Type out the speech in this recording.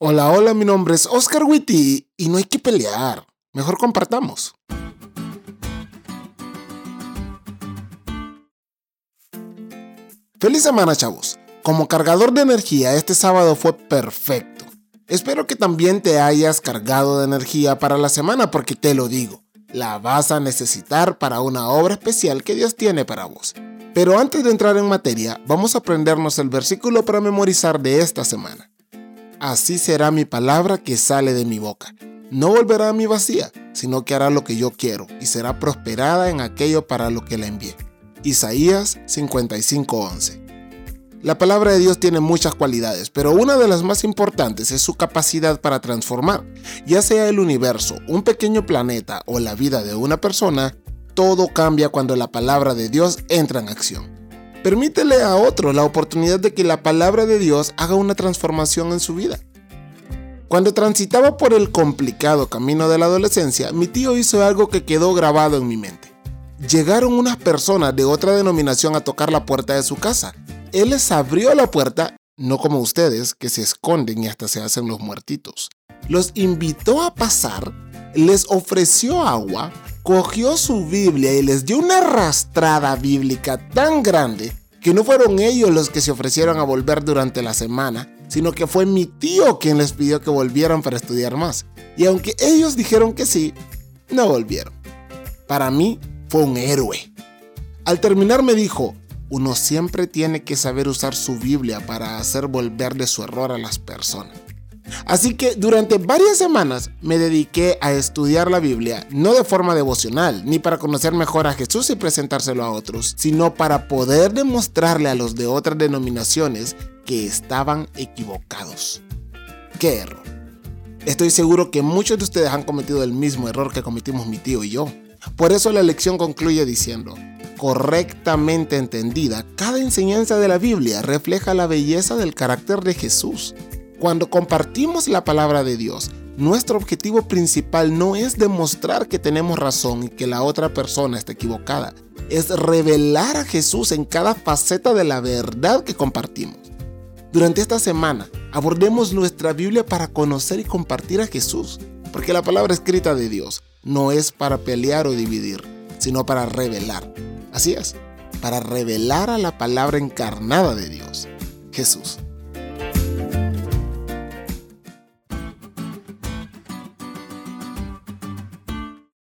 Hola, hola, mi nombre es Oscar Witty y no hay que pelear. Mejor compartamos. Feliz semana, chavos. Como cargador de energía, este sábado fue perfecto. Espero que también te hayas cargado de energía para la semana porque te lo digo, la vas a necesitar para una obra especial que Dios tiene para vos. Pero antes de entrar en materia, vamos a aprendernos el versículo para memorizar de esta semana. Así será mi palabra que sale de mi boca. No volverá a mi vacía, sino que hará lo que yo quiero y será prosperada en aquello para lo que la envié. Isaías 55:11. La palabra de Dios tiene muchas cualidades, pero una de las más importantes es su capacidad para transformar. Ya sea el universo, un pequeño planeta o la vida de una persona, todo cambia cuando la palabra de Dios entra en acción. Permítele a otro la oportunidad de que la palabra de Dios haga una transformación en su vida. Cuando transitaba por el complicado camino de la adolescencia, mi tío hizo algo que quedó grabado en mi mente. Llegaron unas personas de otra denominación a tocar la puerta de su casa. Él les abrió la puerta, no como ustedes, que se esconden y hasta se hacen los muertitos. Los invitó a pasar, les ofreció agua, cogió su Biblia y les dio una arrastrada bíblica tan grande que no fueron ellos los que se ofrecieron a volver durante la semana, sino que fue mi tío quien les pidió que volvieran para estudiar más. Y aunque ellos dijeron que sí, no volvieron. Para mí fue un héroe. Al terminar me dijo, uno siempre tiene que saber usar su Biblia para hacer volver de su error a las personas. Así que durante varias semanas me dediqué a estudiar la Biblia, no de forma devocional, ni para conocer mejor a Jesús y presentárselo a otros, sino para poder demostrarle a los de otras denominaciones que estaban equivocados. ¿Qué error? Estoy seguro que muchos de ustedes han cometido el mismo error que cometimos mi tío y yo. Por eso la lección concluye diciendo, correctamente entendida, cada enseñanza de la Biblia refleja la belleza del carácter de Jesús. Cuando compartimos la palabra de Dios, nuestro objetivo principal no es demostrar que tenemos razón y que la otra persona está equivocada, es revelar a Jesús en cada faceta de la verdad que compartimos. Durante esta semana, abordemos nuestra Biblia para conocer y compartir a Jesús, porque la palabra escrita de Dios no es para pelear o dividir, sino para revelar. Así es, para revelar a la palabra encarnada de Dios, Jesús.